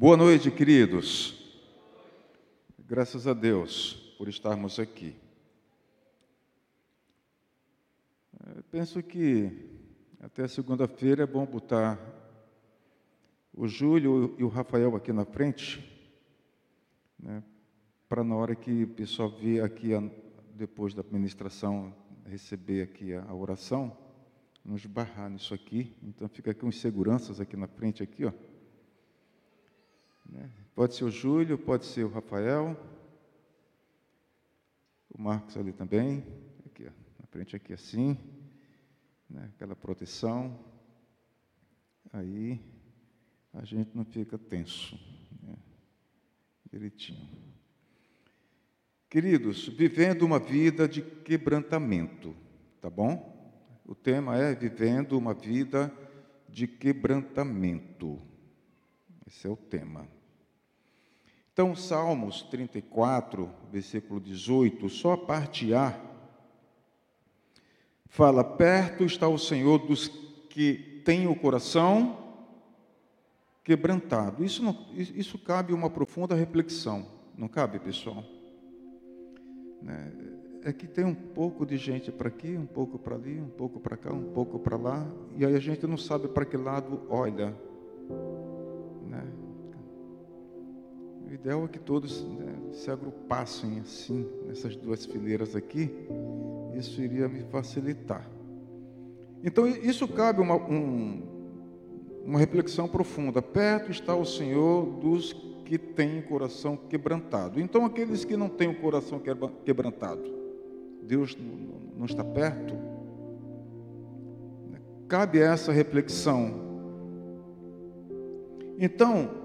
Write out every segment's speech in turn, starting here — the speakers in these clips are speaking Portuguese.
Boa noite, queridos. Graças a Deus por estarmos aqui. Eu penso que até segunda-feira é bom botar o Júlio e o Rafael aqui na frente, né, para na hora que o pessoal vir aqui, depois da administração, receber aqui a, a oração, nos barrar nisso aqui. Então fica aqui uns seguranças aqui na frente, aqui, ó. Né? Pode ser o Júlio, pode ser o Rafael, o Marcos ali também, aqui, ó, na frente aqui assim, né? aquela proteção. Aí a gente não fica tenso, né? direitinho. Queridos, vivendo uma vida de quebrantamento, tá bom? O tema é vivendo uma vida de quebrantamento. Esse é o tema. Então, Salmos 34, versículo 18, só a parte A, fala: Perto está o Senhor dos que têm o coração quebrantado. Isso, não, isso cabe uma profunda reflexão, não cabe, pessoal? Né? É que tem um pouco de gente para aqui, um pouco para ali, um pouco para cá, um pouco para lá, e aí a gente não sabe para que lado olha. O ideal é que todos né, se agrupassem assim, nessas duas fileiras aqui, isso iria me facilitar. Então, isso cabe uma, um, uma reflexão profunda. Perto está o Senhor dos que têm coração quebrantado. Então, aqueles que não têm o coração quebrantado, Deus não está perto? Cabe essa reflexão. Então,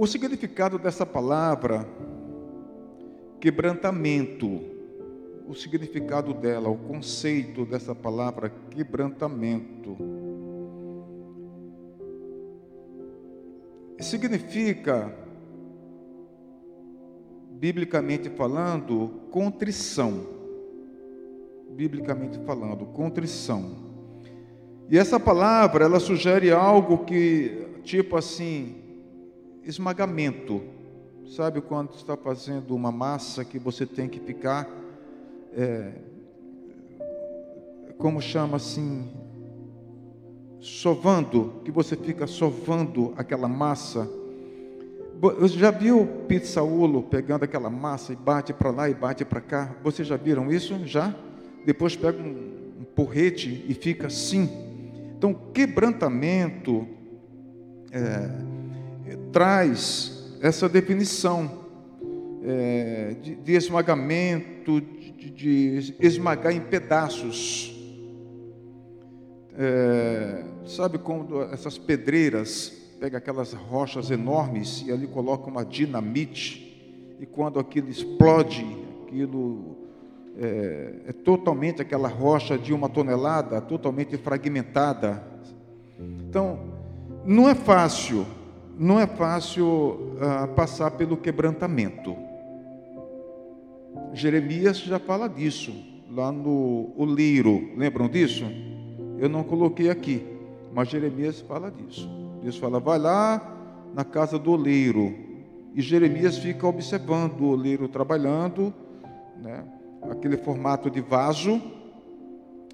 o significado dessa palavra, quebrantamento, o significado dela, o conceito dessa palavra, quebrantamento, significa, biblicamente falando, contrição. Biblicamente falando, contrição. E essa palavra, ela sugere algo que, tipo assim, esmagamento. Sabe quando está fazendo uma massa que você tem que ficar, é, como chama assim, sovando, que você fica sovando aquela massa. Você já viu Pete Saulo pegando aquela massa e bate para lá e bate para cá? Vocês já viram isso? Já? Depois pega um, um porrete e fica assim. Então, quebrantamento é, traz essa definição é, de, de, esmagamento, de, de, esmagar em pedaços. É, sabe quando essas pedreiras pegam aquelas rochas enormes e ali colocam uma dinamite, e quando aquilo explode, aquilo é, é totalmente aquela rocha de uma tonelada, totalmente fragmentada. Então, não é fácil não é fácil uh, passar pelo quebrantamento. Jeremias já fala disso, lá no Oleiro, lembram disso? Eu não coloquei aqui, mas Jeremias fala disso. Deus fala, vai lá na casa do oleiro. E Jeremias fica observando o oleiro trabalhando, né, aquele formato de vaso,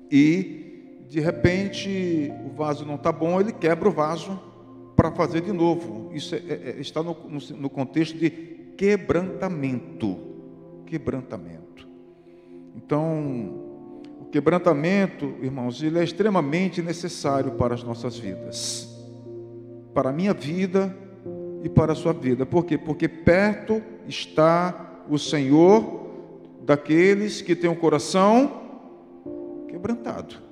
e de repente o vaso não está bom, ele quebra o vaso para fazer de novo. Isso é, é, é está no, no, no contexto de quebrantamento. Quebrantamento. Então, o quebrantamento, irmãos, ele é extremamente necessário para as nossas vidas. Para a minha vida e para a sua vida. Por quê? Porque perto está o Senhor daqueles que têm o coração quebrantado.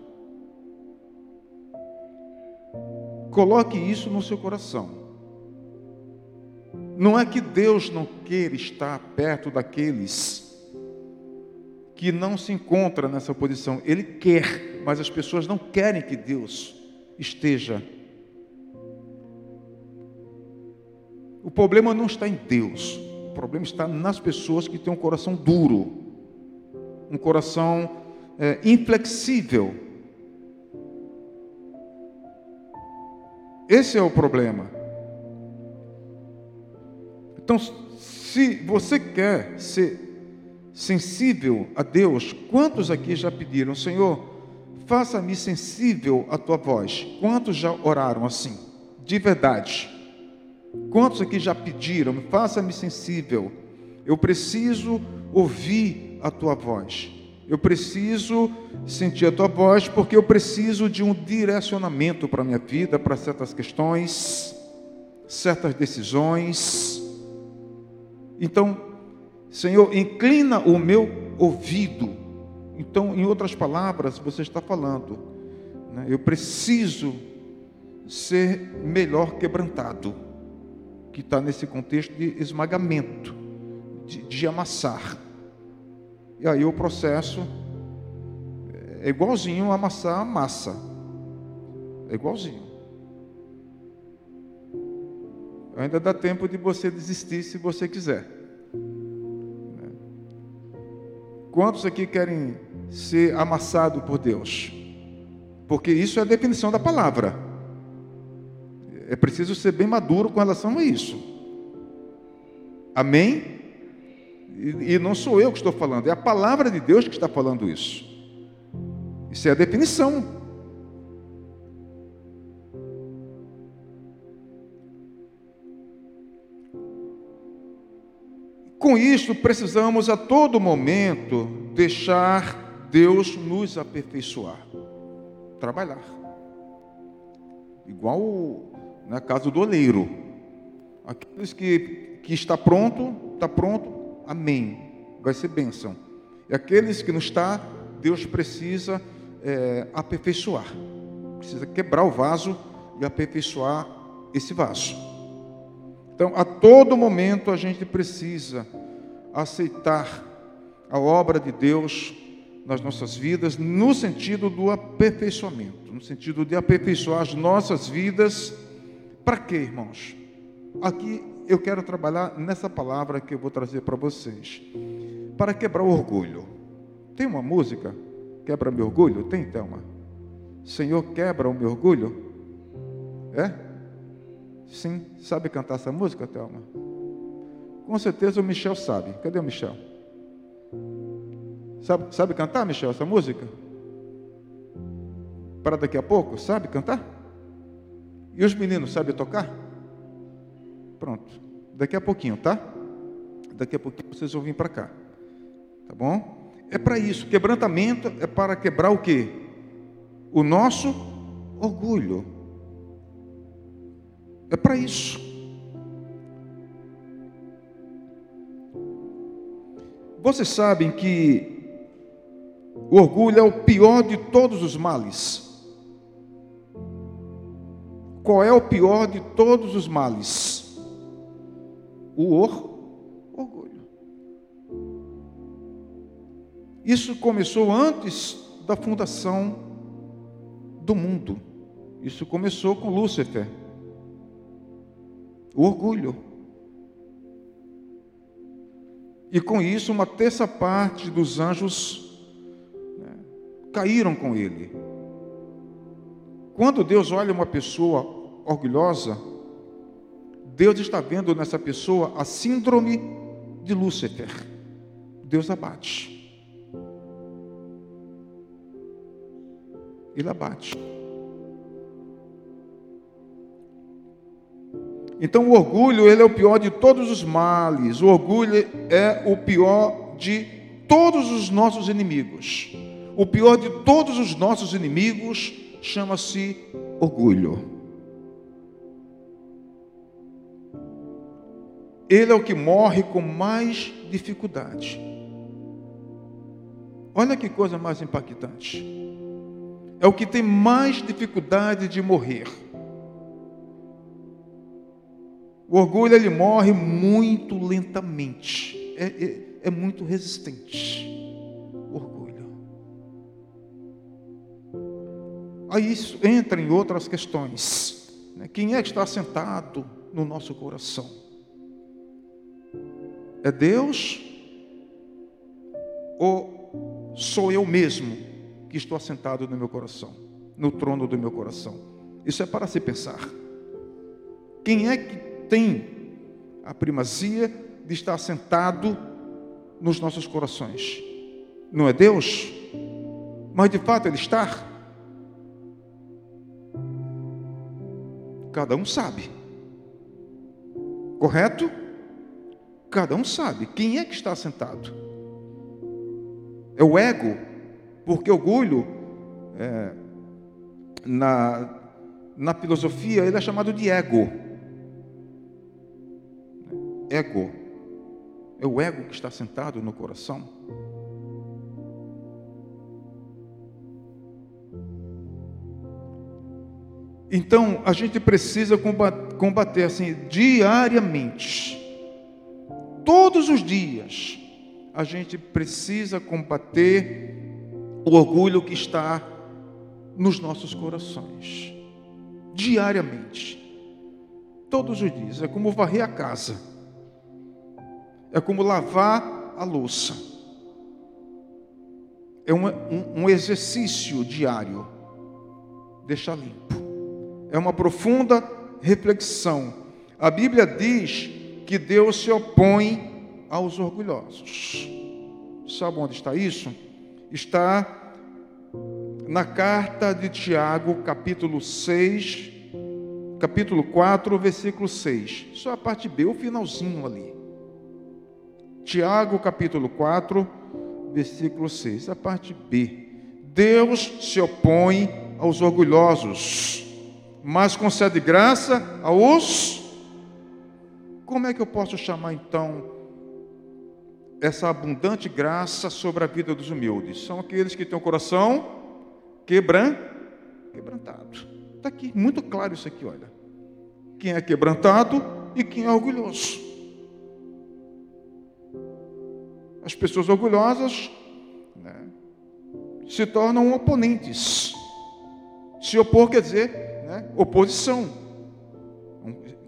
Coloque isso no seu coração. Não é que Deus não queira estar perto daqueles que não se encontram nessa posição. Ele quer, mas as pessoas não querem que Deus esteja. O problema não está em Deus, o problema está nas pessoas que têm um coração duro, um coração é, inflexível Esse é o problema. Então, se você quer ser sensível a Deus, quantos aqui já pediram, Senhor, faça-me sensível à tua voz? Quantos já oraram assim? De verdade. Quantos aqui já pediram, faça-me sensível? Eu preciso ouvir a tua voz. Eu preciso sentir a tua voz porque eu preciso de um direcionamento para a minha vida, para certas questões, certas decisões. Então, Senhor, inclina o meu ouvido. Então, em outras palavras, você está falando, né? eu preciso ser melhor quebrantado, que está nesse contexto de esmagamento, de, de amassar. E aí o processo é igualzinho amassar a massa. É igualzinho. Ainda dá tempo de você desistir se você quiser. Quantos aqui querem ser amassado por Deus? Porque isso é a definição da palavra. É preciso ser bem maduro com relação a isso. Amém? E, não sou eu que estou falando, é a palavra de Deus que está falando isso. Isso é a definição. Com isso, precisamos a todo momento deixar Deus nos aperfeiçoar, trabalhar. Igual na casa do oleiro. Aqueles que, que está pronto, está pronto, amém. Vai ser bênção. E aqueles que não está, Deus precisa é, aperfeiçoar. Precisa quebrar o vaso e aperfeiçoar esse vaso. Então, a todo momento a gente precisa aceitar a obra de Deus nas nossas vidas, no sentido do aperfeiçoamento, no sentido de aperfeiçoar as nossas vidas. Para quê, irmãos? Aqui eu quero trabalhar nessa palavra que eu vou trazer para vocês. Para quebrar o orgulho. Tem uma música? Quebra meu orgulho? Tem, Thelma? Senhor, quebra o meu orgulho? É? Sim. Sabe cantar essa música, Thelma? Com certeza o Michel sabe. Cadê o Michel? Sabe, sabe cantar, Michel, essa música? Para daqui a pouco? Sabe cantar? E os meninos sabem tocar? Pronto. Daqui a pouquinho, tá? Daqui a pouquinho vocês vão vir para cá. Tá bom? É para isso. Quebrantamento é para quebrar o quê? O nosso orgulho. É para isso. Vocês sabem que o orgulho é o pior de todos os males. Qual é o pior de todos os males? O orgulho. Isso começou antes da fundação do mundo. Isso começou com Lúcifer. O orgulho. E com isso, uma terça parte dos anjos né, caíram com ele. Quando Deus olha uma pessoa orgulhosa, Deus está vendo nessa pessoa a síndrome de Lúcifer. Deus abate. Ele abate. Então o orgulho, ele é o pior de todos os males. O orgulho é o pior de todos os nossos inimigos. O pior de todos os nossos inimigos chama-se orgulho. Ele é o que morre com mais dificuldade. Olha que coisa mais impactante. É o que tem mais dificuldade de morrer. O orgulho ele morre muito lentamente. É, é, é muito resistente. O orgulho. Aí isso entra em outras questões. Né? Quem é que está sentado no nosso coração? É Deus ou sou eu mesmo que estou assentado no meu coração, no trono do meu coração? Isso é para se pensar. Quem é que tem a primazia de estar sentado nos nossos corações? Não é Deus? Mas de fato Ele está? Cada um sabe. Correto? Cada um sabe. Quem é que está sentado? É o ego, porque orgulho, é, na, na filosofia, ele é chamado de ego. Ego. É o ego que está sentado no coração. Então, a gente precisa combater assim diariamente. Todos os dias, a gente precisa combater o orgulho que está nos nossos corações. Diariamente. Todos os dias. É como varrer a casa. É como lavar a louça. É um, um, um exercício diário. Deixar limpo. É uma profunda reflexão. A Bíblia diz que Deus se opõe aos orgulhosos. Sabe onde está isso? Está na carta de Tiago, capítulo 6, capítulo 4, versículo 6. Só a parte B, o finalzinho ali. Tiago, capítulo 4, versículo 6, a parte B. Deus se opõe aos orgulhosos, mas concede graça aos. Como é que eu posso chamar então essa abundante graça sobre a vida dos humildes? São aqueles que têm o coração quebran, quebrantado. Está aqui, muito claro isso aqui, olha. Quem é quebrantado e quem é orgulhoso. As pessoas orgulhosas né, se tornam oponentes. Se opor quer dizer né, oposição.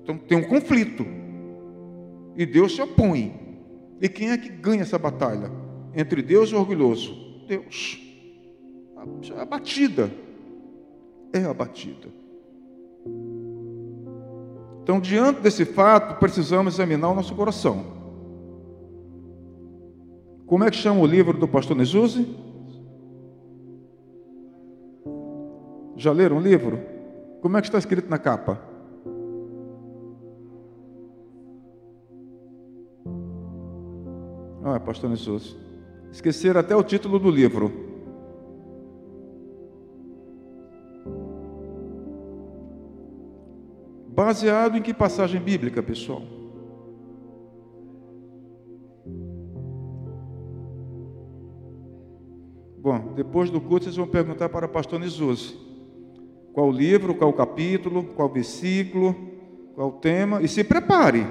Então tem um conflito. E Deus se opõe. E quem é que ganha essa batalha? Entre Deus e o orgulhoso? Deus é abatida. É abatida. Então, diante desse fato, precisamos examinar o nosso coração. Como é que chama o livro do pastor Nesuzi? Já leram o livro? Como é que está escrito na capa? Ah, pastor Nesuzi. Esqueceram até o título do livro. Baseado em que passagem bíblica, pessoal? Bom, depois do culto vocês vão perguntar para o pastor Nisus qual livro, qual capítulo, qual versículo, qual tema, e se prepare.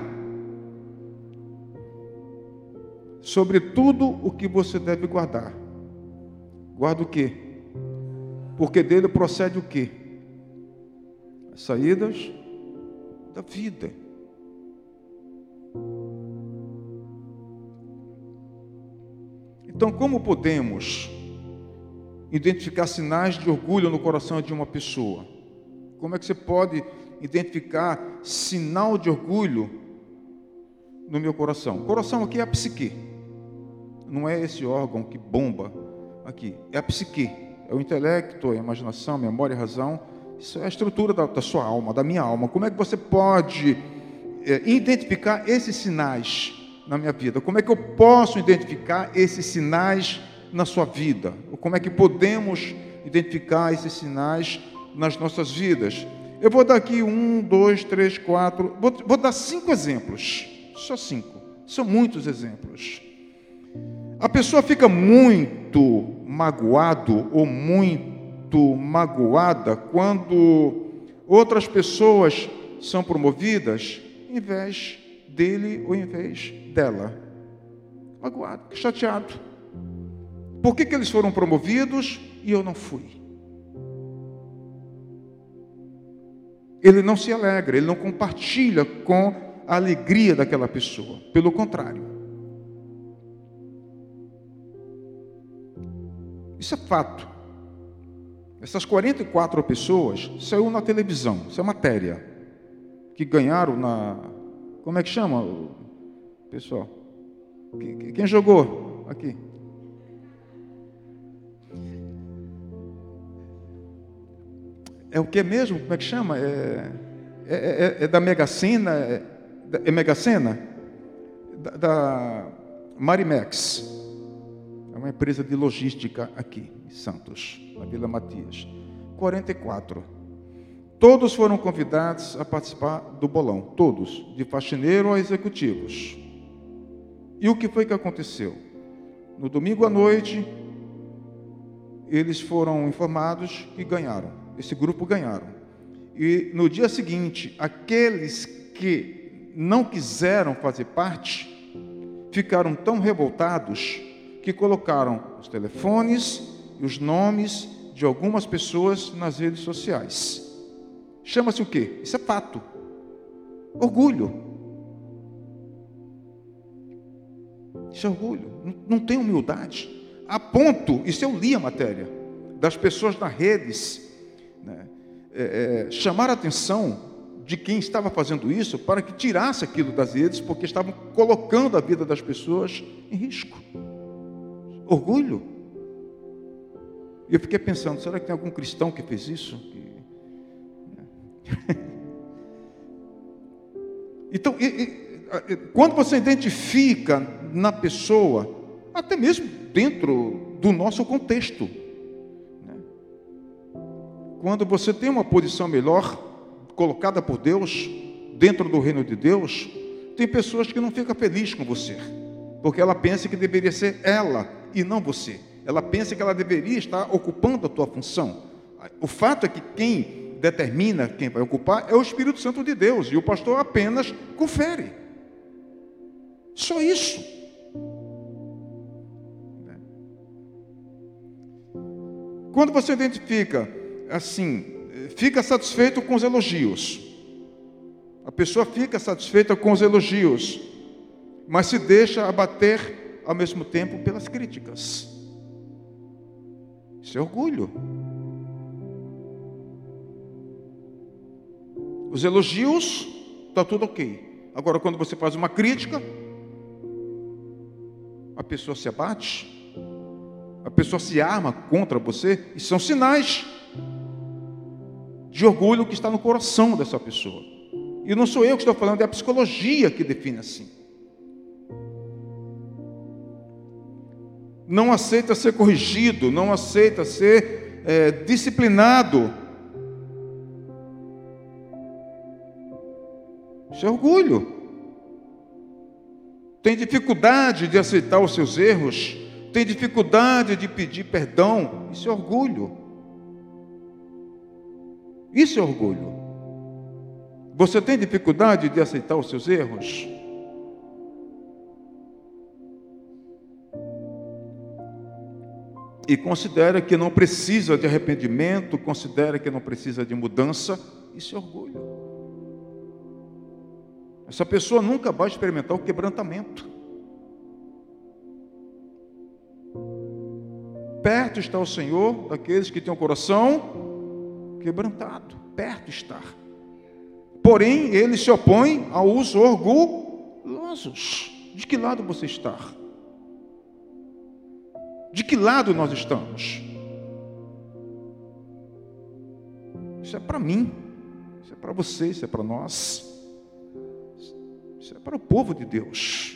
Sobre tudo o que você deve guardar. Guarda o quê? Porque dele procede o quê? As saídas, da vida. Então, como podemos identificar sinais de orgulho no coração de uma pessoa? Como é que você pode identificar sinal de orgulho no meu coração? O coração aqui é a psique. Não é esse órgão que bomba aqui, é a psique. É o intelecto, é a imaginação, a memória, a razão isso é a estrutura da, da sua alma, da minha alma. Como é que você pode é, identificar esses sinais na minha vida? Como é que eu posso identificar esses sinais na sua vida? Ou como é que podemos identificar esses sinais nas nossas vidas? Eu vou dar aqui um, dois, três, quatro. Vou, vou dar cinco exemplos. Só cinco. São muitos exemplos. A pessoa fica muito magoado ou muito magoada quando outras pessoas são promovidas em vez dele ou em vez dela. Magoado, chateado. Por que, que eles foram promovidos e eu não fui? Ele não se alegra, ele não compartilha com a alegria daquela pessoa. Pelo contrário. Isso é fato. Essas 44 pessoas saiu na televisão, isso é matéria. que ganharam na. Como é que chama, pessoal? Quem jogou aqui? É o que mesmo? Como é que chama? É, é, é, é da Mega Sena? É, é Mega Sena? Da, da Marimex. É uma empresa de logística aqui, em Santos, na Vila Matias. 44. Todos foram convidados a participar do bolão, todos, de faxineiro a executivos. E o que foi que aconteceu? No domingo à noite, eles foram informados que ganharam esse grupo ganharam. E no dia seguinte, aqueles que não quiseram fazer parte ficaram tão revoltados que colocaram os telefones e os nomes de algumas pessoas nas redes sociais. Chama-se o quê? Isso é fato. Orgulho. Isso é orgulho. Não, tem humildade. A ponto, isso eu li a matéria, das pessoas nas redes né, é, é, chamar a atenção de quem estava fazendo isso para que tirasse aquilo das redes, porque estavam colocando a vida das pessoas em risco. Orgulho. E eu fiquei pensando, será que tem algum cristão que fez isso? Então, e, e, quando você identifica na pessoa, até mesmo dentro do nosso contexto, quando você tem uma posição melhor, colocada por Deus, dentro do reino de Deus, tem pessoas que não ficam felizes com você, porque ela pensa que deveria ser ela e não você. Ela pensa que ela deveria estar ocupando a tua função. O fato é que quem determina quem vai ocupar é o Espírito Santo de Deus, e o pastor apenas confere. Só isso. Quando você identifica assim, fica satisfeito com os elogios. A pessoa fica satisfeita com os elogios, mas se deixa abater ao mesmo tempo pelas críticas. Isso é orgulho. Os elogios, está tudo ok. Agora, quando você faz uma crítica, a pessoa se abate, a pessoa se arma contra você, e são sinais de orgulho que está no coração dessa pessoa. E não sou eu que estou falando, é a psicologia que define assim. Não aceita ser corrigido, não aceita ser é, disciplinado. Isso é orgulho. Tem dificuldade de aceitar os seus erros, tem dificuldade de pedir perdão. Isso é orgulho. Isso é orgulho. Você tem dificuldade de aceitar os seus erros? E considera que não precisa de arrependimento, considera que não precisa de mudança, isso é orgulho. Essa pessoa nunca vai experimentar o quebrantamento. Perto está o Senhor daqueles que têm o coração quebrantado, perto estar. Porém, ele se opõe aos orgulhosos. De que lado você está? De que lado nós estamos? Isso é para mim, isso é para você, isso é para nós, isso é para o povo de Deus.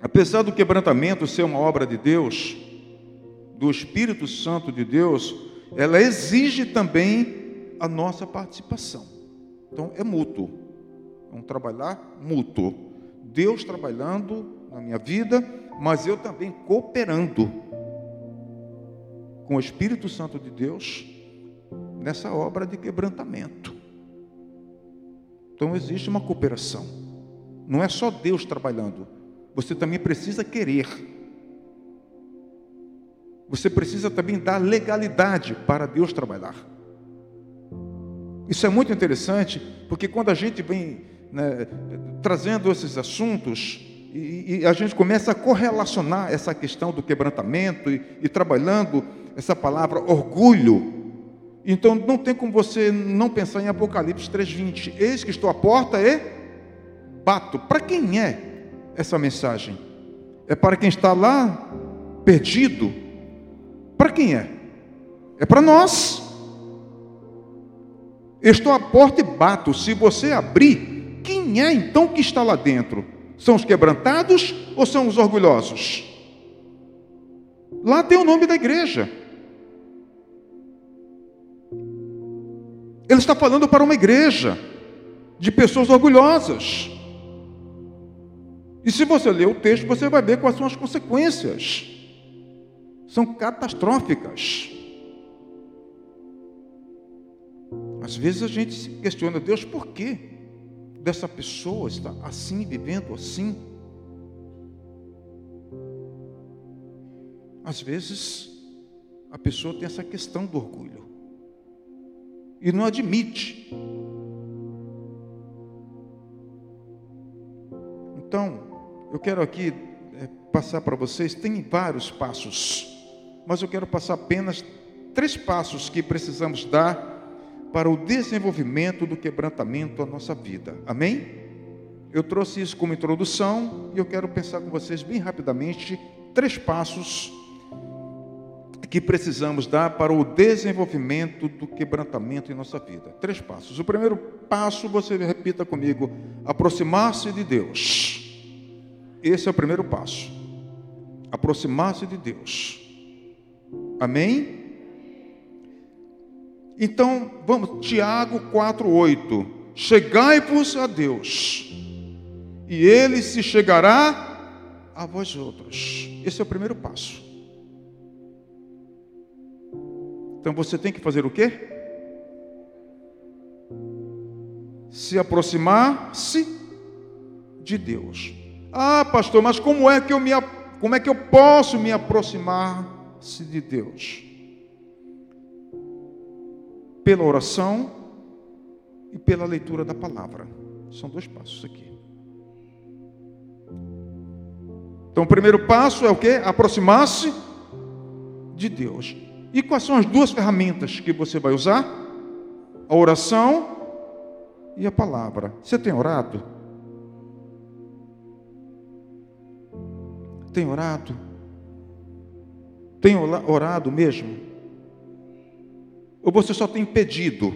Apesar do quebrantamento ser uma obra de Deus, do Espírito Santo de Deus, ela exige também a nossa participação. Então é mútuo. É um trabalhar mútuo. Deus trabalhando na minha vida, mas eu também cooperando com o Espírito Santo de Deus nessa obra de quebrantamento. Então existe uma cooperação. Não é só Deus trabalhando, você também precisa querer você precisa também dar legalidade para Deus trabalhar. Isso é muito interessante, porque quando a gente vem né, trazendo esses assuntos, e, e, a gente começa a correlacionar essa questão do quebrantamento e, e trabalhando essa palavra orgulho, Então não tem como você não pensar em Apocalipse 3:20. Eis que estou à porta e bato. Para quem é essa mensagem? É para quem está lá perdido? Para quem é? É para nós. Estou à porta e bato. Se você abrir, quem é então que está lá dentro? São os quebrantados ou são os orgulhosos? Lá tem o nome da igreja. Ele está falando para uma igreja de pessoas orgulhosas. E se você ler o texto, você vai ver quais são as consequências. São catastróficas. Às vezes a gente se questiona, Deus, por que dessa pessoa está assim, vivendo assim? Às vezes a pessoa tem essa questão do orgulho e não admite. Então, eu quero aqui é, passar para vocês, tem vários passos, mas eu quero passar apenas três passos que precisamos dar para o desenvolvimento do quebrantamento da nossa vida. Amém? Eu trouxe isso como introdução e eu quero pensar com vocês bem rapidamente três passos que precisamos dar para o desenvolvimento do quebrantamento em nossa vida. Três passos. O primeiro passo, você repita comigo: aproximar-se de Deus. Esse é o primeiro passo. Aproximar-se de Deus. Amém? Então, vamos, Tiago 4:8. Chegai-vos a Deus, e ele se chegará a vós outros. Esse é o primeiro passo. Então você tem que fazer o quê? Se aproximar-se de Deus. Ah, pastor, mas como é que eu me como é que eu posso me aproximar-se de Deus? Pela oração e pela leitura da palavra. São dois passos aqui. Então, o primeiro passo é o que? Aproximar-se de Deus. E quais são as duas ferramentas que você vai usar? A oração e a palavra. Você tem orado? Tem orado? Tem orado mesmo? Ou você só tem pedido?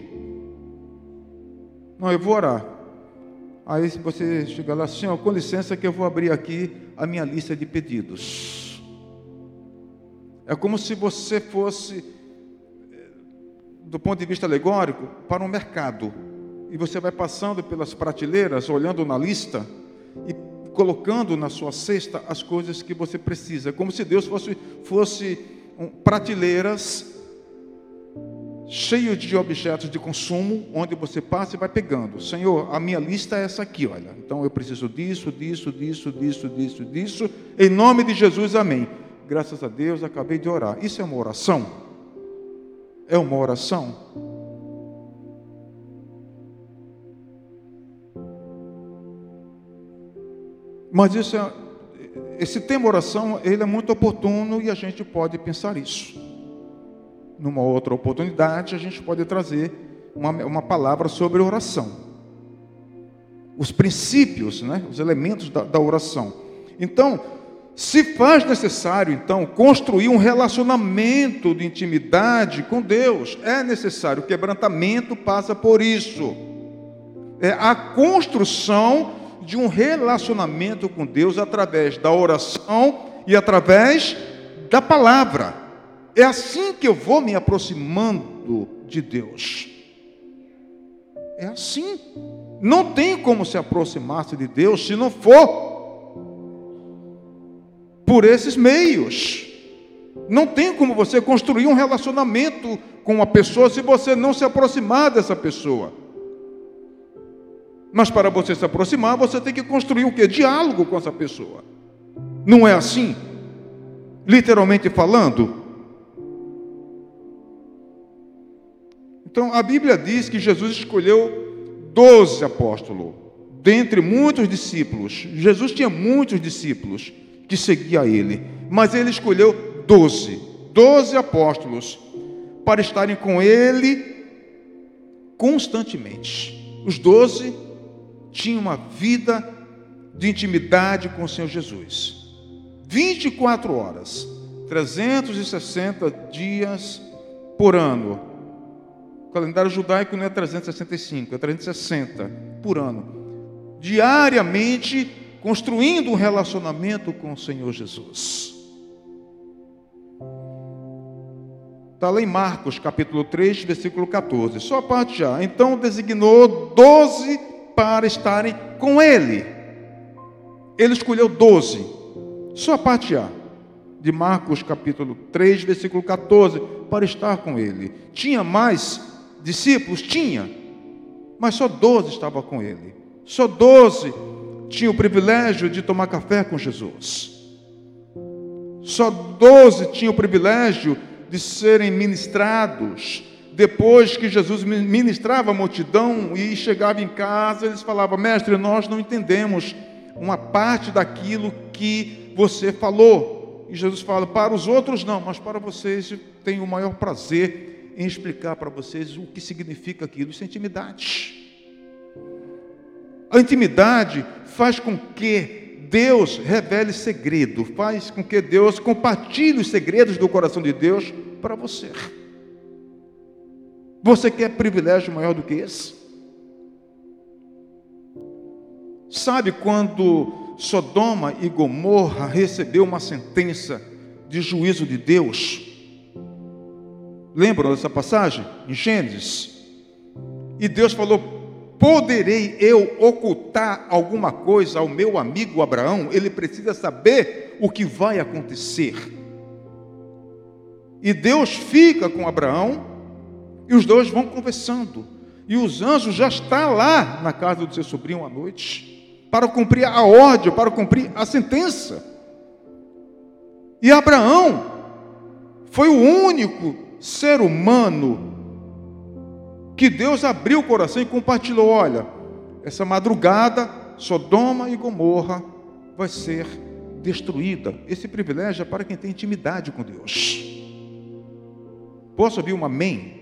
Não, eu vou orar. Aí você chega lá, Senhor, com licença que eu vou abrir aqui a minha lista de pedidos. É como se você fosse, eh, do ponto de vista alegórico, para um mercado. E você vai passando pelas prateleiras, olhando na lista e colocando na sua cesta as coisas que você precisa. Como se Deus fosse, fosse um, prateleiras cheio de objetos de consumo, onde você passa e vai pegando. Senhor, a minha lista é essa aqui, olha. Então eu preciso disso, disso, disso, disso, disso, disso. Em nome de Jesus, amém. Graças a Deus, acabei de orar. Isso é uma oração? É uma oração? Mas isso é, esse tema oração, ele é muito oportuno e a gente pode pensar isso numa outra oportunidade, a gente pode trazer uma, uma palavra sobre oração. Os princípios, né, os elementos da, da oração. Então, se faz necessário, então, construir um relacionamento de intimidade com Deus, é necessário. O quebrantamento passa por isso. É a construção de um relacionamento com Deus através da oração e através da palavra. É assim que eu vou me aproximando de Deus. É assim. Não tem como se aproximar-se de Deus se não for por esses meios. Não tem como você construir um relacionamento com uma pessoa se você não se aproximar dessa pessoa. Mas para você se aproximar, você tem que construir o que? Diálogo com essa pessoa. Não é assim? Literalmente falando, Então a Bíblia diz que Jesus escolheu doze apóstolos, dentre muitos discípulos. Jesus tinha muitos discípulos que seguiam ele, mas ele escolheu doze, doze apóstolos, para estarem com ele constantemente. Os doze tinham uma vida de intimidade com o Senhor Jesus. 24 horas, 360 dias por ano. Calendário judaico não é 365, é 360 por ano. Diariamente construindo um relacionamento com o Senhor Jesus. Está lá em Marcos, capítulo 3, versículo 14. Só a parte já. Então designou doze para estarem com ele. Ele escolheu doze. Só a parte A. De Marcos, capítulo 3, versículo 14. Para estar com ele. Tinha mais discípulos? Tinha. Mas só doze estavam com ele. Só doze tinham o privilégio de tomar café com Jesus. Só doze tinham o privilégio de serem ministrados. Depois que Jesus ministrava a multidão e chegava em casa, eles falavam: Mestre, nós não entendemos uma parte daquilo que você falou. E Jesus fala: Para os outros não, mas para vocês tenho o maior prazer em explicar para vocês o que significa aquilo. Isso é intimidade. A intimidade faz com que Deus revele segredo, faz com que Deus compartilhe os segredos do coração de Deus para você. Você quer privilégio maior do que esse? Sabe quando Sodoma e Gomorra recebeu uma sentença de juízo de Deus? Lembram dessa passagem em Gênesis? E Deus falou Poderei eu ocultar alguma coisa ao meu amigo Abraão? Ele precisa saber o que vai acontecer. E Deus fica com Abraão e os dois vão conversando. E os anjos já estão lá na casa do seu sobrinho à noite para cumprir a ordem, para cumprir a sentença. E Abraão foi o único ser humano que Deus abriu o coração e compartilhou: olha, essa madrugada, Sodoma e Gomorra vai ser destruída. Esse privilégio é para quem tem intimidade com Deus. Posso ouvir um amém?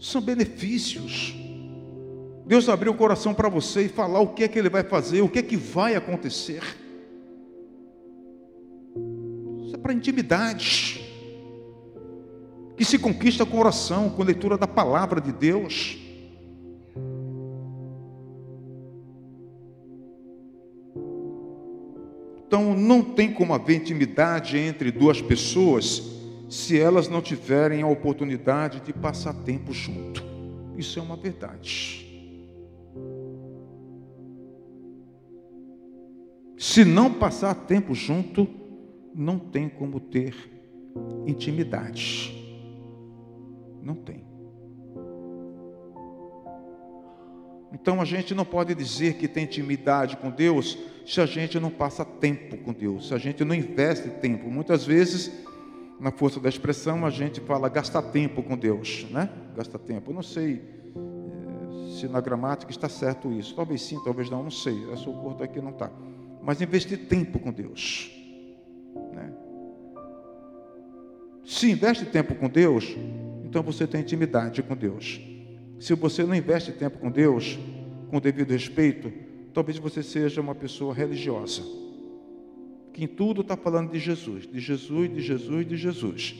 São benefícios. Deus abriu o coração para você e falar o que é que Ele vai fazer, o que é que vai acontecer. Para intimidade que se conquista com oração, com leitura da palavra de Deus. Então, não tem como haver intimidade entre duas pessoas se elas não tiverem a oportunidade de passar tempo junto. Isso é uma verdade. Se não passar tempo junto, não tem como ter intimidade. Não tem. Então a gente não pode dizer que tem intimidade com Deus se a gente não passa tempo com Deus, se a gente não investe tempo. Muitas vezes, na força da expressão, a gente fala gastar tempo com Deus, né? Gasta tempo. Eu não sei eh, se na gramática está certo isso. Talvez sim, talvez não, não sei. Essa corto aqui não está. Mas investir tempo com Deus. Né? Se investe tempo com Deus, então você tem intimidade com Deus. Se você não investe tempo com Deus, com devido respeito, talvez você seja uma pessoa religiosa, que em tudo está falando de Jesus, de Jesus, de Jesus, de Jesus.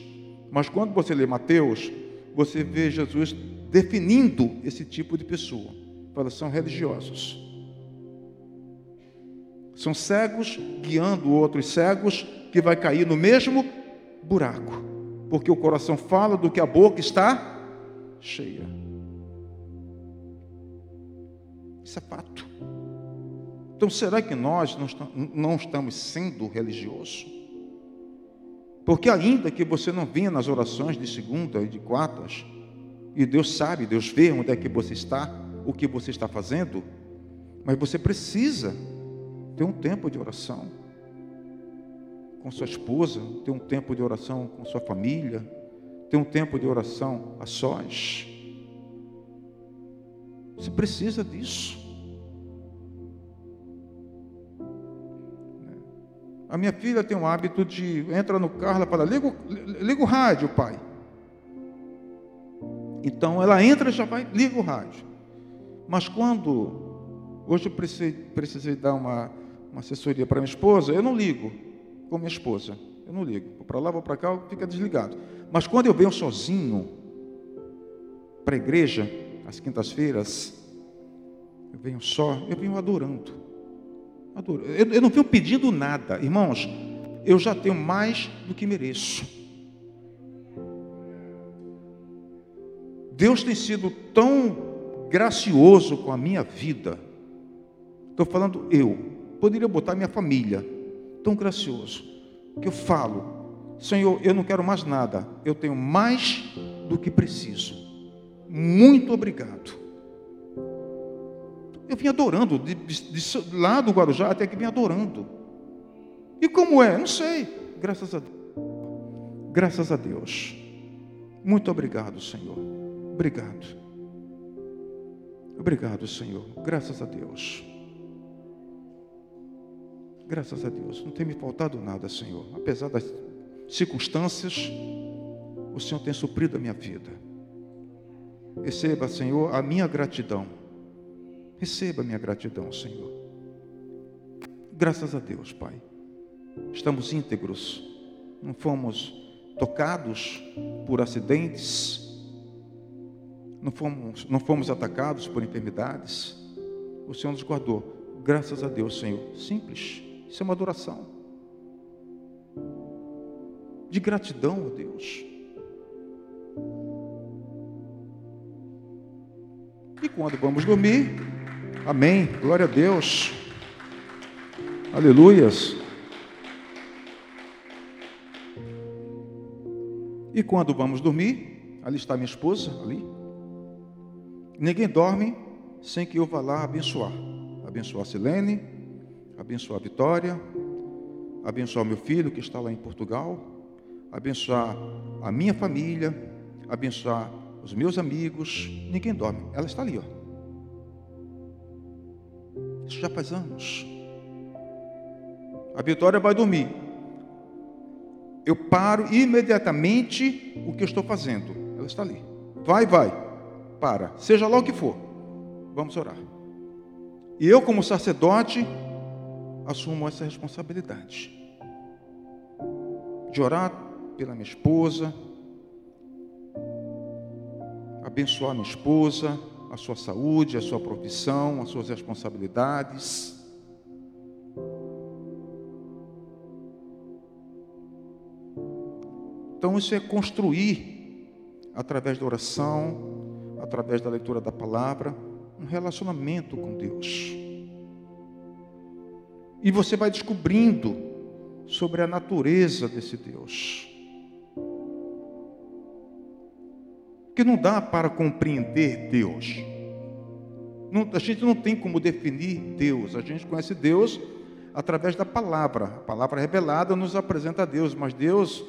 Mas quando você lê Mateus, você vê Jesus definindo esse tipo de pessoa. Fala, são religiosos. São cegos guiando outros cegos que vai cair no mesmo buraco porque o coração fala do que a boca está cheia. Isso é fato. Então, será que nós não estamos sendo religiosos? Porque, ainda que você não venha nas orações de segunda e de quartas, e Deus sabe, Deus vê onde é que você está, o que você está fazendo, mas você precisa ter um tempo de oração com sua esposa, ter um tempo de oração com sua família, ter um tempo de oração a sós. Você precisa disso. A minha filha tem um hábito de entra no carro, ela fala: liga, liga o rádio, pai. Então ela entra já vai, liga o rádio. Mas quando hoje eu precisei, precisei dar uma, uma assessoria para minha esposa, eu não ligo com minha esposa. Eu não ligo. Vou para lá, vou para cá, fica desligado. Mas quando eu venho sozinho para a igreja, às quintas-feiras, eu venho só, eu venho adorando. adorando. Eu, eu não venho pedindo nada, irmãos. Eu já tenho mais do que mereço. Deus tem sido tão gracioso com a minha vida. Estou falando eu. Poderia botar minha família. Tão gracioso. Que eu falo, Senhor, eu não quero mais nada. Eu tenho mais do que preciso. Muito obrigado. Eu vim adorando, de, de, de, lá do Guarujá até que vim adorando. E como é? Não sei. Graças a Deus. Graças a Deus. Muito obrigado, Senhor. Obrigado. Obrigado, Senhor. Graças a Deus. Graças a Deus. Não tem me faltado nada, Senhor. Apesar das circunstâncias, o Senhor tem suprido a minha vida. Receba, Senhor, a minha gratidão. Receba a minha gratidão, Senhor. Graças a Deus, Pai. Estamos íntegros. Não fomos tocados por acidentes. Não fomos, não fomos atacados por enfermidades. O Senhor nos guardou. Graças a Deus, Senhor. Simples. Isso é uma adoração. De gratidão a Deus. E quando vamos dormir, amém, glória a Deus, aleluias. E quando vamos dormir, ali está minha esposa, ali. Ninguém dorme sem que eu vá lá abençoar. Abençoar Silene, abençoar a Vitória, abençoar meu filho que está lá em Portugal, abençoar a minha família, abençoar os meus amigos. Ninguém dorme. Ela está ali, ó. Isso já faz anos. A Vitória vai dormir. Eu paro imediatamente o que eu estou fazendo. Ela está ali. Vai, vai. Para. Seja lá o que for. Vamos orar. E eu, como sacerdote, assumo essa responsabilidade de orar pela minha esposa, abençoar minha esposa, a sua saúde, a sua profissão, as suas responsabilidades. Então, isso é construir, através da oração, através da leitura da palavra, um relacionamento com Deus. E você vai descobrindo sobre a natureza desse Deus. Que não dá para compreender Deus. Não, a gente não tem como definir Deus. A gente conhece Deus através da palavra. A palavra revelada nos apresenta a Deus, mas Deus,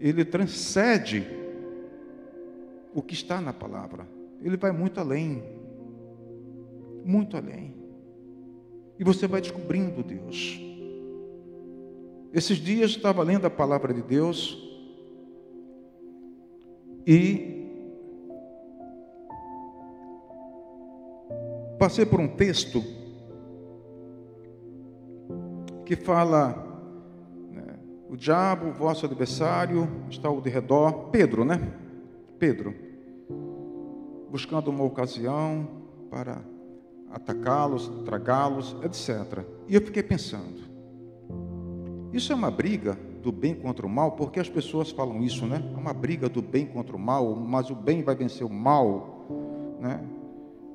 ele transcende o que está na palavra. Ele vai muito além. Muito além. E você vai descobrindo Deus. Esses dias estava lendo a palavra de Deus e passei por um texto que fala né, o diabo, vosso adversário, está ao redor, Pedro, né? Pedro, buscando uma ocasião para atacá-los, tragá-los, etc. E eu fiquei pensando, isso é uma briga do bem contra o mal, porque as pessoas falam isso, né? É uma briga do bem contra o mal, mas o bem vai vencer o mal, né?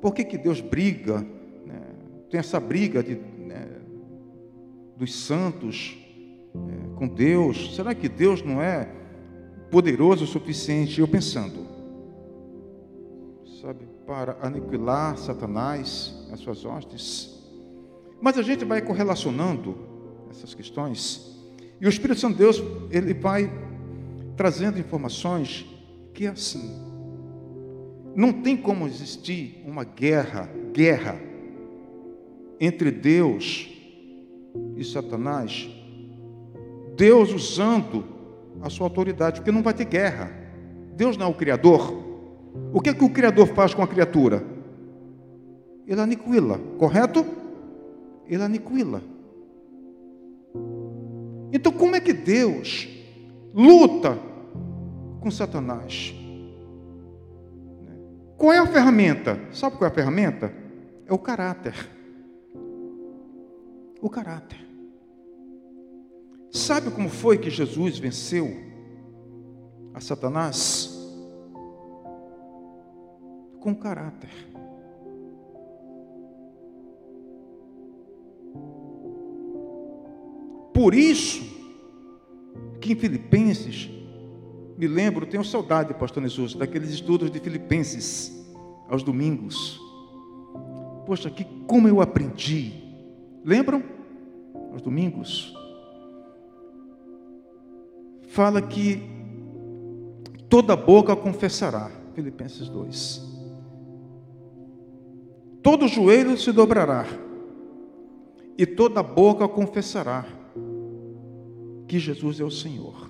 Por que, que Deus briga? Né? Tem essa briga de, né, dos santos é, com Deus. Será que Deus não é poderoso o suficiente? Eu pensando, sabe, para aniquilar Satanás, as suas hostes. Mas a gente vai correlacionando essas questões e o Espírito Santo de Deus, ele vai trazendo informações que é assim. Não tem como existir uma guerra, guerra entre Deus e Satanás Deus usando a sua autoridade, porque não vai ter guerra. Deus não é o Criador. O que é que o Criador faz com a criatura? Ele aniquila, correto? Ele aniquila. Então, como é que Deus luta com Satanás? Qual é a ferramenta? Sabe qual é a ferramenta? É o caráter. O caráter. Sabe como foi que Jesus venceu a Satanás? Com caráter. Por isso que em Filipenses, me lembro, tenho saudade, pastor Jesus, daqueles estudos de Filipenses aos domingos. Poxa, que como eu aprendi. Lembram? Aos domingos. Fala que toda boca confessará. Filipenses 2. Todo joelho se dobrará. E toda boca confessará que Jesus é o Senhor.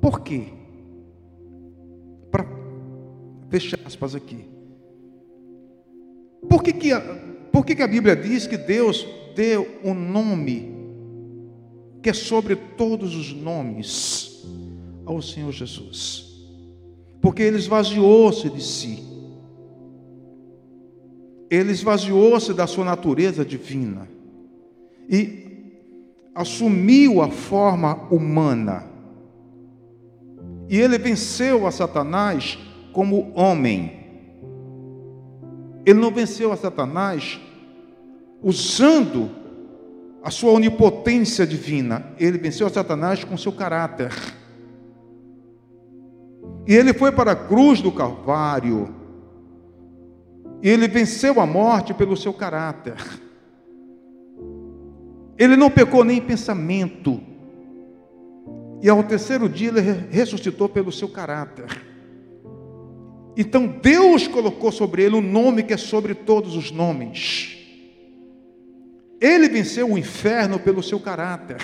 Por quê? Para fechar aspas aqui. Por que, que, a, por que, que a Bíblia diz que Deus deu um nome que é sobre todos os nomes ao Senhor Jesus? Porque ele esvaziou-se de si. Ele esvaziou-se da sua natureza divina. E assumiu a forma humana. E ele venceu a Satanás como homem. Ele não venceu a Satanás usando a sua onipotência divina. Ele venceu a Satanás com seu caráter. E ele foi para a cruz do Calvário. E ele venceu a morte pelo seu caráter. Ele não pecou nem em pensamento. E ao terceiro dia ele ressuscitou pelo seu caráter. Então Deus colocou sobre ele um nome que é sobre todos os nomes. Ele venceu o inferno pelo seu caráter.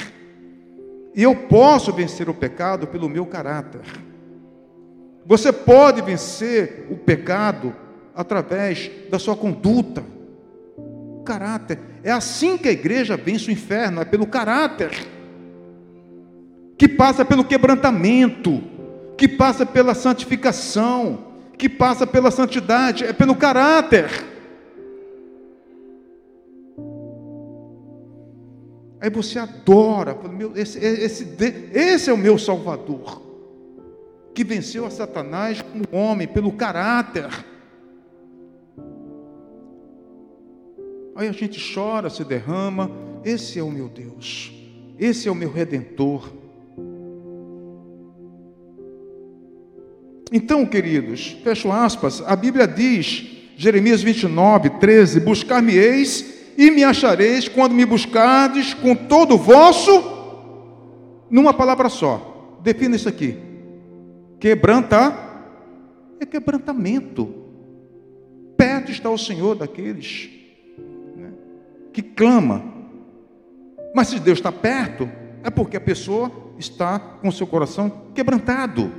E eu posso vencer o pecado pelo meu caráter. Você pode vencer o pecado através da sua conduta caráter. É assim que a igreja vence o inferno, é pelo caráter. Que passa pelo quebrantamento, que passa pela santificação, que passa pela santidade, é pelo caráter. Aí você adora, esse, esse, esse é o meu Salvador, que venceu a Satanás como homem, pelo caráter. Aí a gente chora, se derrama. Esse é o meu Deus. Esse é o meu redentor. Então, queridos, fecho aspas, a Bíblia diz, Jeremias 29, 13: Buscar-me-eis e me achareis quando me buscardes com todo o vosso, numa palavra só. Defina isso aqui: quebranta, é quebrantamento. Perto está o Senhor daqueles que clama. Mas se Deus está perto, é porque a pessoa está com seu coração quebrantado.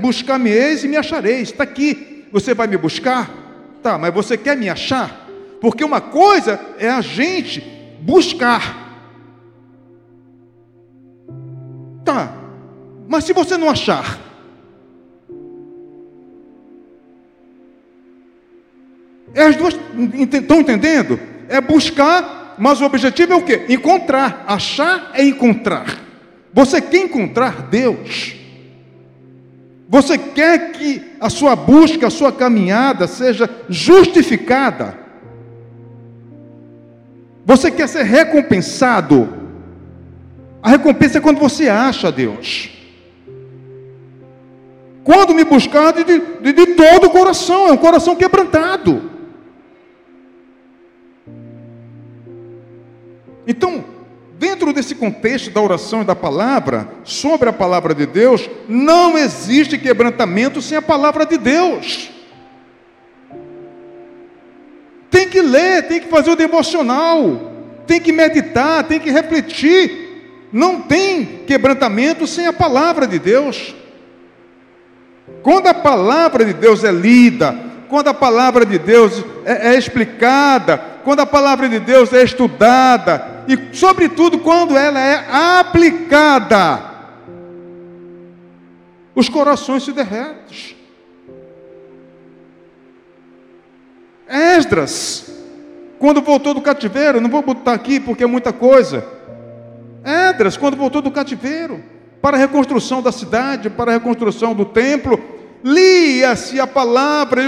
Buscar-me-eis e me achareis. Está aqui. Você vai me buscar? Tá, mas você quer me achar? Porque uma coisa é a gente buscar. Tá, mas se você não achar, É as duas, estão entendendo? É buscar, mas o objetivo é o quê? Encontrar. Achar é encontrar. Você quer encontrar Deus. Você quer que a sua busca, a sua caminhada seja justificada. Você quer ser recompensado. A recompensa é quando você acha Deus. Quando me buscar de, de, de todo o coração, é um coração quebrantado. Então, dentro desse contexto da oração e da palavra, sobre a palavra de Deus, não existe quebrantamento sem a palavra de Deus. Tem que ler, tem que fazer o devocional, tem que meditar, tem que refletir. Não tem quebrantamento sem a palavra de Deus. Quando a palavra de Deus é lida, quando a palavra de Deus é, é explicada, quando a palavra de Deus é estudada e, sobretudo, quando ela é aplicada, os corações se derretem. Esdras, quando voltou do cativeiro, não vou botar aqui porque é muita coisa. Esdras, quando voltou do cativeiro, para a reconstrução da cidade, para a reconstrução do templo, lia-se a palavra,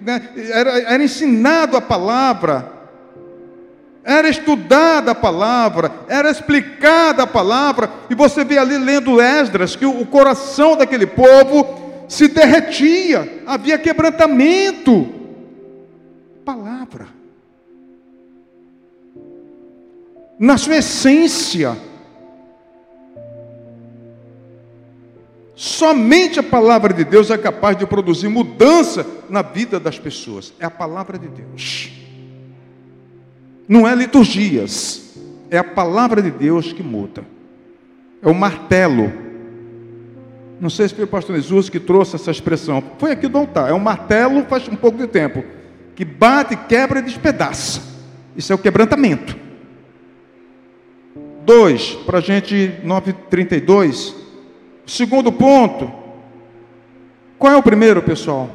né, era, era ensinado a palavra, era estudada a palavra, era explicada a palavra, e você vê ali lendo Esdras que o coração daquele povo se derretia, havia quebrantamento. Palavra. Na sua essência, Somente a palavra de Deus é capaz de produzir mudança na vida das pessoas. É a palavra de Deus. Não é liturgias. É a palavra de Deus que muda. É o martelo. Não sei se foi o pastor Jesus que trouxe essa expressão. Foi aqui do altar. É um martelo faz um pouco de tempo. Que bate, quebra e despedaça. Isso é o quebrantamento. Dois, para a gente, 932. Segundo ponto, qual é o primeiro, pessoal?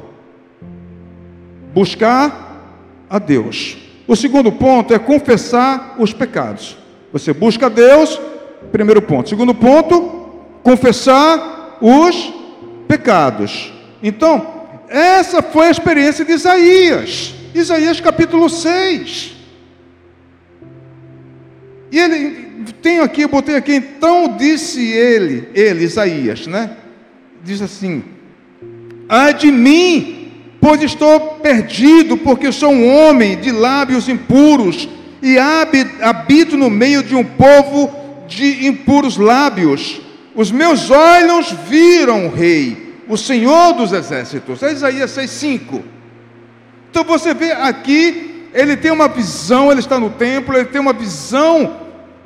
Buscar a Deus. O segundo ponto é confessar os pecados. Você busca Deus, primeiro ponto. Segundo ponto, confessar os pecados. Então, essa foi a experiência de Isaías. Isaías capítulo 6. E ele tenho aqui, botei aqui, então disse ele, ele, Isaías, né? Diz assim: Ai de mim, pois estou perdido, porque sou um homem de lábios impuros e habito no meio de um povo de impuros lábios. Os meus olhos viram o rei, o Senhor dos exércitos. É Isaías 6,5. Então você vê aqui, ele tem uma visão, ele está no templo, ele tem uma visão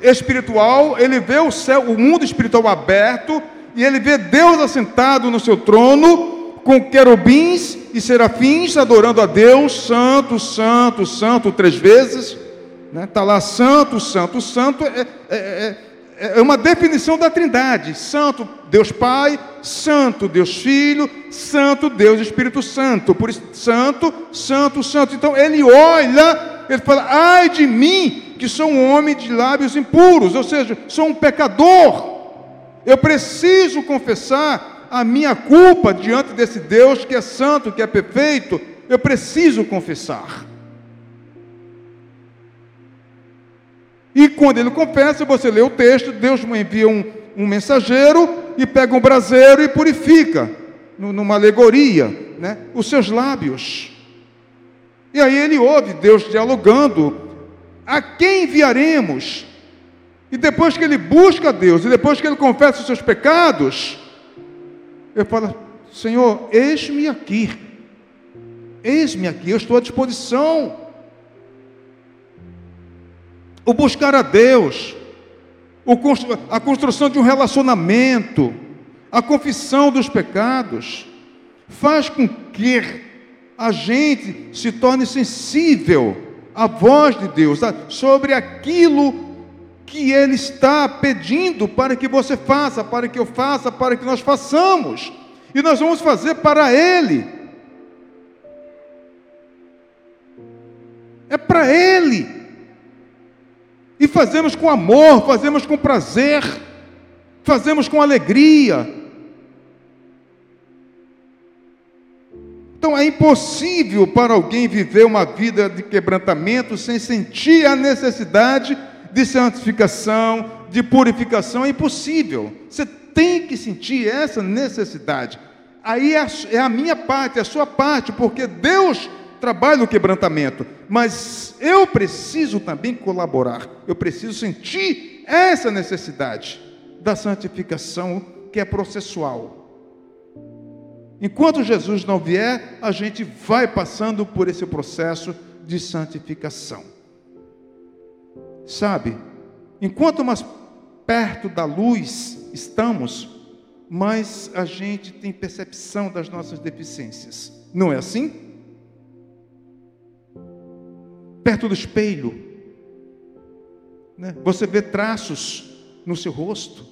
espiritual, ele vê o céu, o mundo espiritual aberto, e ele vê Deus assentado no seu trono, com querubins e serafins adorando a Deus, santo, santo, santo, três vezes. Está né? Tá lá, santo, santo, santo, é, é, é, é uma definição da trindade: santo Deus Pai, santo Deus Filho, santo Deus Espírito Santo. Por isso, santo, santo, santo. Então ele olha, ele fala: ai de mim, que sou um homem de lábios impuros, ou seja, sou um pecador. Eu preciso confessar a minha culpa diante desse Deus que é santo, que é perfeito. Eu preciso confessar. E quando ele confessa, você lê o texto, Deus envia um, um mensageiro e pega um braseiro e purifica, numa alegoria, né, os seus lábios. E aí ele ouve Deus dialogando a quem enviaremos? E depois que ele busca Deus, e depois que ele confessa os seus pecados, ele fala: Senhor, eis-me aqui, eis-me aqui, eu estou à disposição. O buscar a Deus, a construção de um relacionamento, a confissão dos pecados, faz com que a gente se torne sensível a voz de Deus, sobre aquilo que Ele está pedindo para que você faça, para que eu faça, para que nós façamos. E nós vamos fazer para Ele. É para Ele. E fazemos com amor, fazemos com prazer, fazemos com alegria. Então é impossível para alguém viver uma vida de quebrantamento sem sentir a necessidade de santificação, de purificação. É impossível. Você tem que sentir essa necessidade. Aí é, é a minha parte, é a sua parte, porque Deus trabalha o quebrantamento, mas eu preciso também colaborar, eu preciso sentir essa necessidade da santificação que é processual. Enquanto Jesus não vier, a gente vai passando por esse processo de santificação. Sabe, enquanto mais perto da luz estamos, mais a gente tem percepção das nossas deficiências. Não é assim? Perto do espelho, né? você vê traços no seu rosto.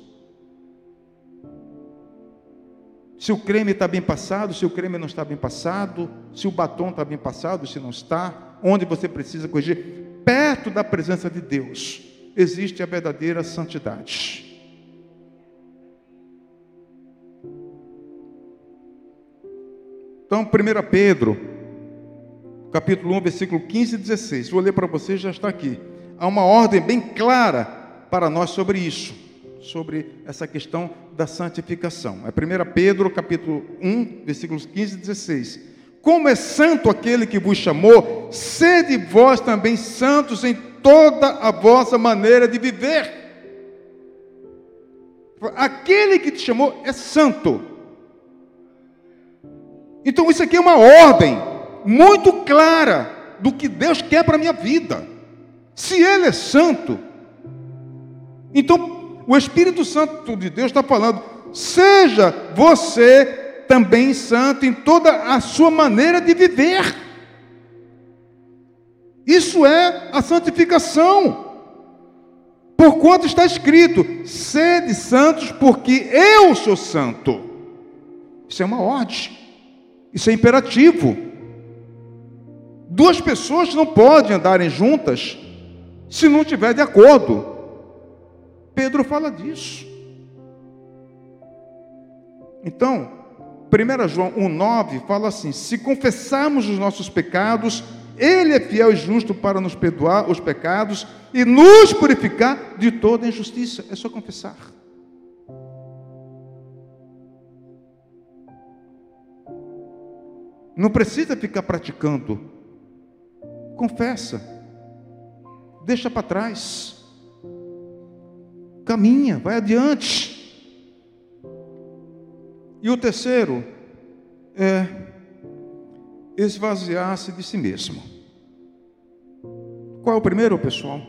Se o creme está bem passado, se o creme não está bem passado, se o batom está bem passado, se não está, onde você precisa corrigir. Perto da presença de Deus existe a verdadeira santidade. Então, 1 Pedro, capítulo 1, versículo 15 e 16. Vou ler para você, já está aqui. Há uma ordem bem clara para nós sobre isso, sobre essa questão da santificação. É 1 Pedro, capítulo 1, versículos 15 e 16. Como é santo aquele que vos chamou, sede vós também santos em toda a vossa maneira de viver. Aquele que te chamou é santo. Então isso aqui é uma ordem muito clara do que Deus quer para a minha vida. Se Ele é santo, então o Espírito Santo de Deus está falando, seja você também santo em toda a sua maneira de viver. Isso é a santificação. Porquanto está escrito: sede santos, porque eu sou santo. Isso é uma ordem. Isso é imperativo. Duas pessoas não podem andarem juntas se não estiver de acordo. Pedro fala disso. Então, 1 João 1,9 fala assim: se confessarmos os nossos pecados, Ele é fiel e justo para nos perdoar os pecados e nos purificar de toda injustiça. É só confessar. Não precisa ficar praticando. Confessa. Deixa para trás. Caminha, vai adiante. E o terceiro é esvaziar-se de si mesmo. Qual é o primeiro, pessoal?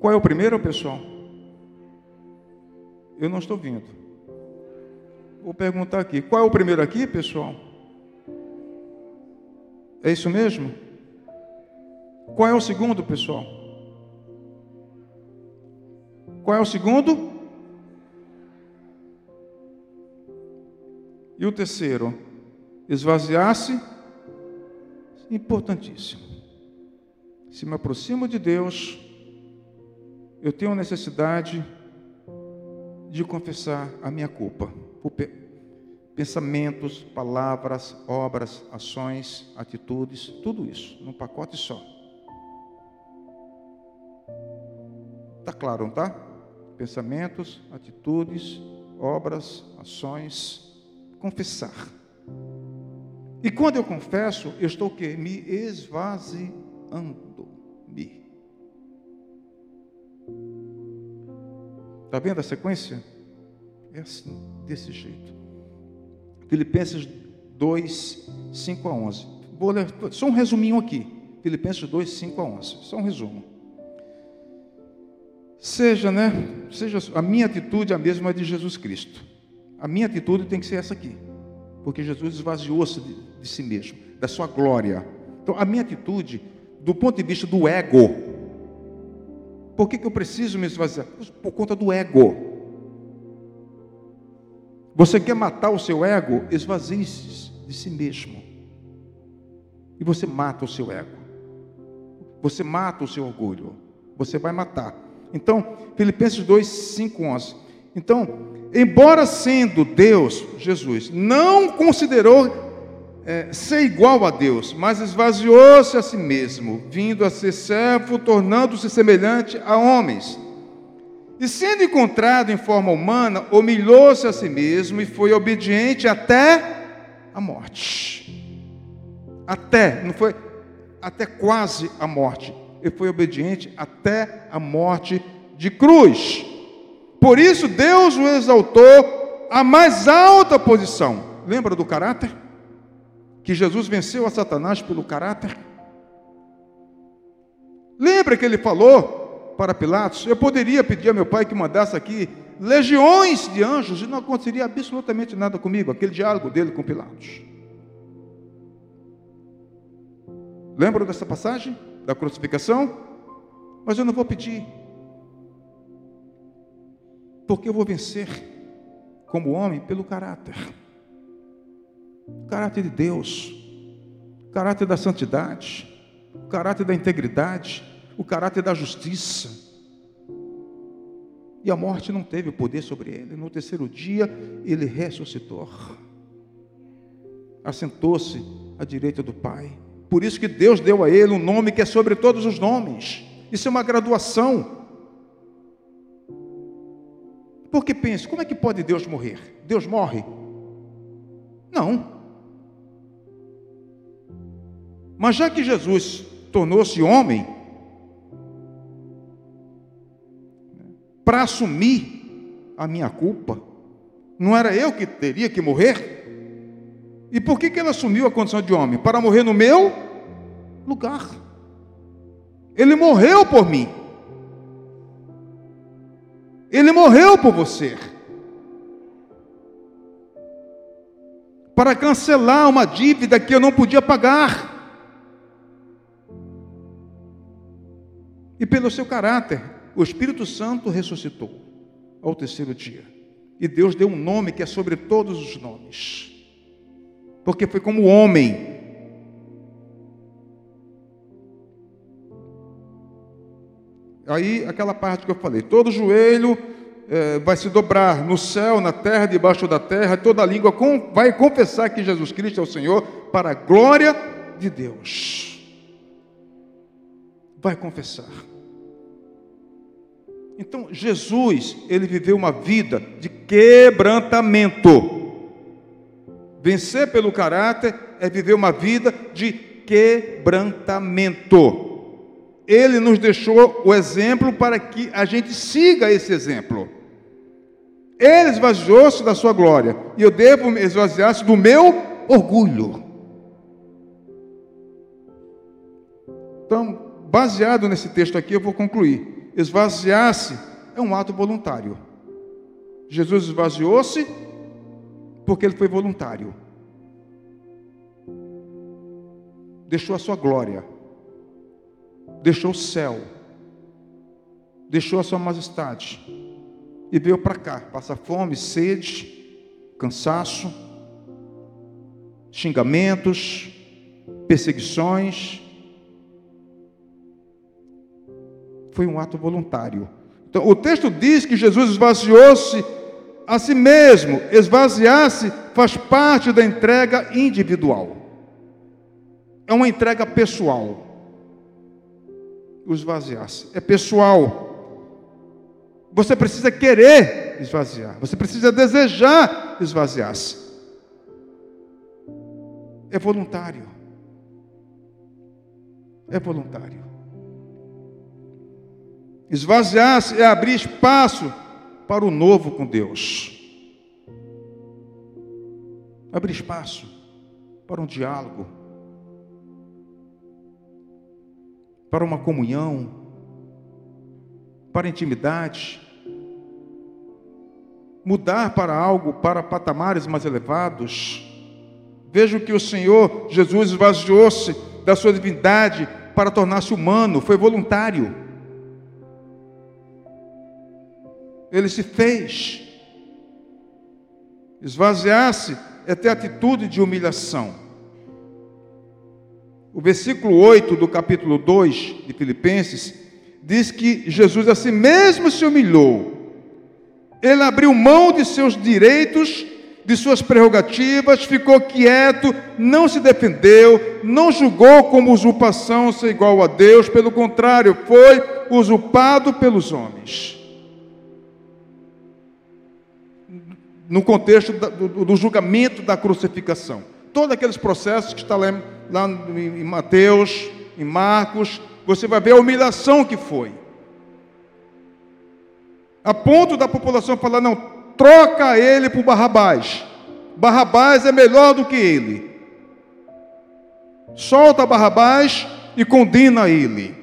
Qual é o primeiro, pessoal? Eu não estou vindo. Vou perguntar aqui. Qual é o primeiro aqui, pessoal? É isso mesmo? Qual é o segundo, pessoal? Qual é o segundo? E o terceiro? Esvaziar-se. Importantíssimo. Se me aproximo de Deus, eu tenho necessidade de confessar a minha culpa pensamentos, palavras, obras, ações, atitudes, tudo isso, num pacote só. Está claro, não está? Pensamentos, atitudes, obras, ações, confessar. E quando eu confesso, eu estou o quê? Me esvaziando-me. Está vendo a sequência? É assim, desse jeito. Filipenses 2, 5 a 11. Vou ler só um resuminho aqui. Filipenses 2, 5 a 11. Só um resumo. Seja, né? Seja a minha atitude a mesma de Jesus Cristo. A minha atitude tem que ser essa aqui. Porque Jesus esvaziou-se de, de si mesmo, da sua glória. Então, a minha atitude, do ponto de vista do ego, por que, que eu preciso me esvaziar? Por conta do ego. Você quer matar o seu ego? Esvazie-se de si mesmo. E você mata o seu ego. Você mata o seu orgulho. Você vai matar. Então, Filipenses 2, 5, 11. Então, embora sendo Deus, Jesus, não considerou é, ser igual a Deus, mas esvaziou-se a si mesmo, vindo a ser servo, tornando-se semelhante a homens e sendo encontrado em forma humana, humilhou-se a si mesmo e foi obediente até a morte. Até, não foi até quase a morte. Ele foi obediente até a morte de cruz. Por isso Deus o exaltou à mais alta posição. Lembra do caráter? que Jesus venceu a Satanás pelo caráter? Lembra que ele falou para Pilatos: Eu poderia pedir a meu pai que mandasse aqui legiões de anjos e não aconteceria absolutamente nada comigo, aquele diálogo dele com Pilatos. Lembram dessa passagem da crucificação? Mas eu não vou pedir, porque eu vou vencer como homem pelo caráter o caráter de Deus, o caráter da santidade, o caráter da integridade, o caráter da justiça. E a morte não teve poder sobre ele. No terceiro dia, ele ressuscitou. Assentou-se à direita do Pai. Por isso que Deus deu a ele um nome que é sobre todos os nomes. Isso é uma graduação. Porque pense, como é que pode Deus morrer? Deus morre? Não. Mas já que Jesus tornou-se homem, para assumir a minha culpa, não era eu que teria que morrer? E por que, que ele assumiu a condição de homem? Para morrer no meu lugar. Ele morreu por mim. Ele morreu por você. Para cancelar uma dívida que eu não podia pagar. E pelo seu caráter, o Espírito Santo ressuscitou ao terceiro dia. E Deus deu um nome que é sobre todos os nomes. Porque foi como homem. Aí, aquela parte que eu falei: todo joelho é, vai se dobrar no céu, na terra, debaixo da terra, toda língua com, vai confessar que Jesus Cristo é o Senhor, para a glória de Deus vai confessar. Então, Jesus, ele viveu uma vida de quebrantamento. Vencer pelo caráter é viver uma vida de quebrantamento. Ele nos deixou o exemplo para que a gente siga esse exemplo. Ele esvaziou-se da sua glória, e eu devo esvaziar-se do meu orgulho. Então, baseado nesse texto aqui, eu vou concluir. Esvaziar-se é um ato voluntário. Jesus esvaziou-se porque ele foi voluntário. Deixou a sua glória, deixou o céu, deixou a sua majestade e veio para cá, passar fome, sede, cansaço, xingamentos, perseguições, foi um ato voluntário. Então, o texto diz que Jesus esvaziou-se a si mesmo. Esvaziar-se faz parte da entrega individual. É uma entrega pessoal. O esvaziar-se é pessoal. Você precisa querer esvaziar. Você precisa desejar esvaziar-se. É voluntário. É voluntário. Esvaziar-se é abrir espaço para o novo com Deus. Abrir espaço para um diálogo, para uma comunhão, para intimidade. Mudar para algo, para patamares mais elevados. Vejo que o Senhor Jesus esvaziou-se da sua divindade para tornar-se humano, foi voluntário. ele se fez. Esvaziar-se é ter atitude de humilhação. O versículo 8 do capítulo 2 de Filipenses diz que Jesus a si mesmo se humilhou. Ele abriu mão de seus direitos, de suas prerrogativas, ficou quieto, não se defendeu, não julgou como usurpação ser igual a Deus, pelo contrário, foi usurpado pelos homens. no contexto do, julgamento da crucificação. Todos aqueles processos que está lá, lá em Mateus, em Marcos, você vai ver a humilhação que foi. A ponto da população falar: não, troca ele por Barrabás. Barrabás é melhor do que ele. solta Barrabás e condena ele.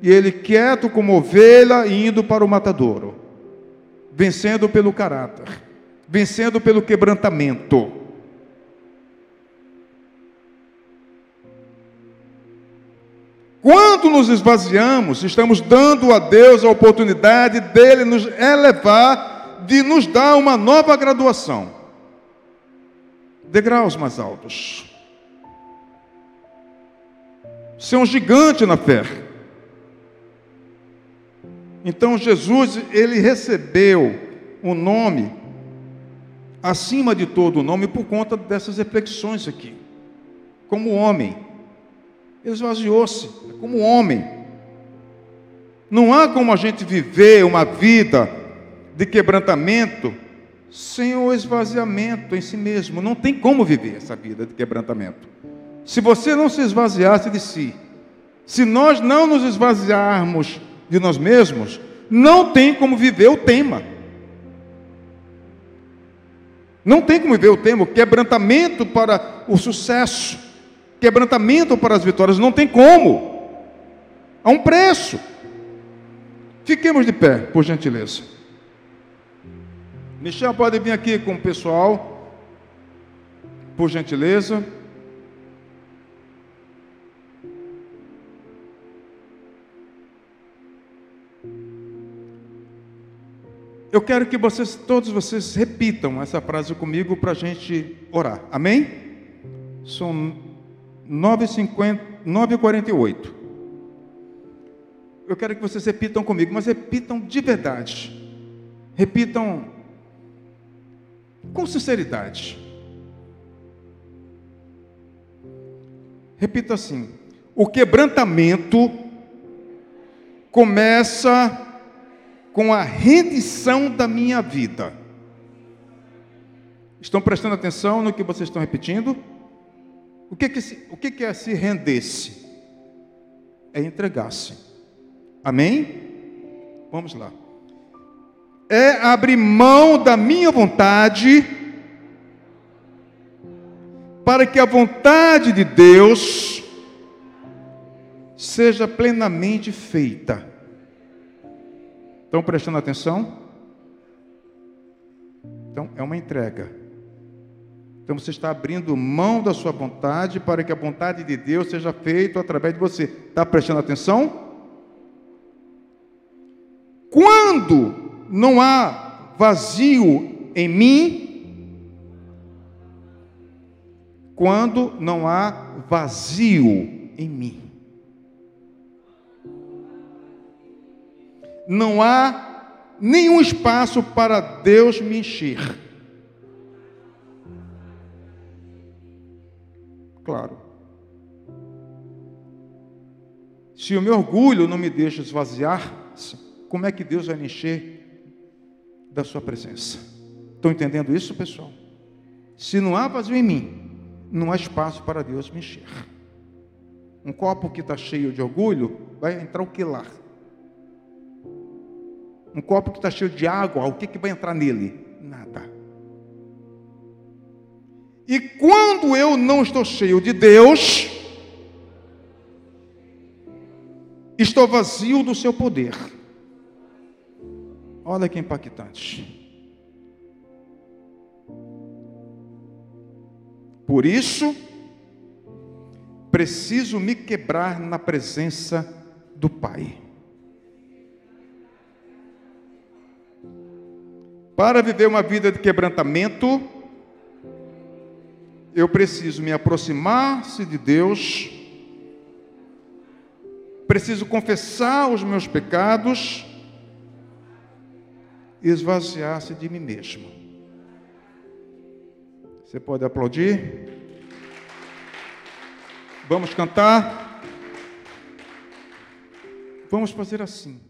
E ele quieto como ovelha indo para o matadouro, vencendo pelo caráter, vencendo pelo quebrantamento. Quando nos esvaziamos, estamos dando a Deus a oportunidade dele nos elevar, de nos dar uma nova graduação. Degraus mais altos. Ser um gigante na fé. Então Jesus, ele recebeu o nome acima de todo o nome por conta dessas reflexões aqui. Como homem, esvaziou-se como homem. Não há como a gente viver uma vida de quebrantamento sem o esvaziamento em si mesmo. Não tem como viver essa vida de quebrantamento. Se você não se esvaziasse de si, se nós não nos esvaziarmos de nós mesmos, não tem como viver o tema. Não tem como viver o tema, quebrantamento para o sucesso, quebrantamento para as vitórias, não tem como. Há um preço. Fiquemos de pé, por gentileza. Michel pode vir aqui com o pessoal, por gentileza. Eu quero que vocês, todos vocês, repitam essa frase comigo para a gente orar. Amém? São 9h48. Eu quero que vocês repitam comigo, mas repitam de verdade. Repitam com sinceridade. Repita assim: o quebrantamento começa com a rendição da minha vida. Estão prestando atenção no que vocês estão repetindo? O que, que, se, o que, que é se render-se? É entregar-se. Amém? Vamos lá. É abrir mão da minha vontade para que a vontade de Deus seja plenamente feita. Estão prestando atenção? Então, é uma entrega. Então, você está abrindo mão da sua vontade para que a vontade de Deus seja feita através de você. Está prestando atenção? Quando não há vazio em mim, quando não há vazio em mim. não há nenhum espaço para Deus me encher. Claro. Se o meu orgulho não me deixa esvaziar, como é que Deus vai me encher da sua presença? Estão entendendo isso, pessoal? Se não há vazio em mim, não há espaço para Deus me encher. Um copo que está cheio de orgulho, vai entrar o que lá? Um copo que está cheio de água, o que, que vai entrar nele? Nada. E quando eu não estou cheio de Deus, estou vazio do seu poder. Olha que impactante. Por isso, preciso me quebrar na presença do Pai. Para viver uma vida de quebrantamento, eu preciso me aproximar-se de Deus, preciso confessar os meus pecados e esvaziar-se de mim mesmo. Você pode aplaudir? Vamos cantar? Vamos fazer assim.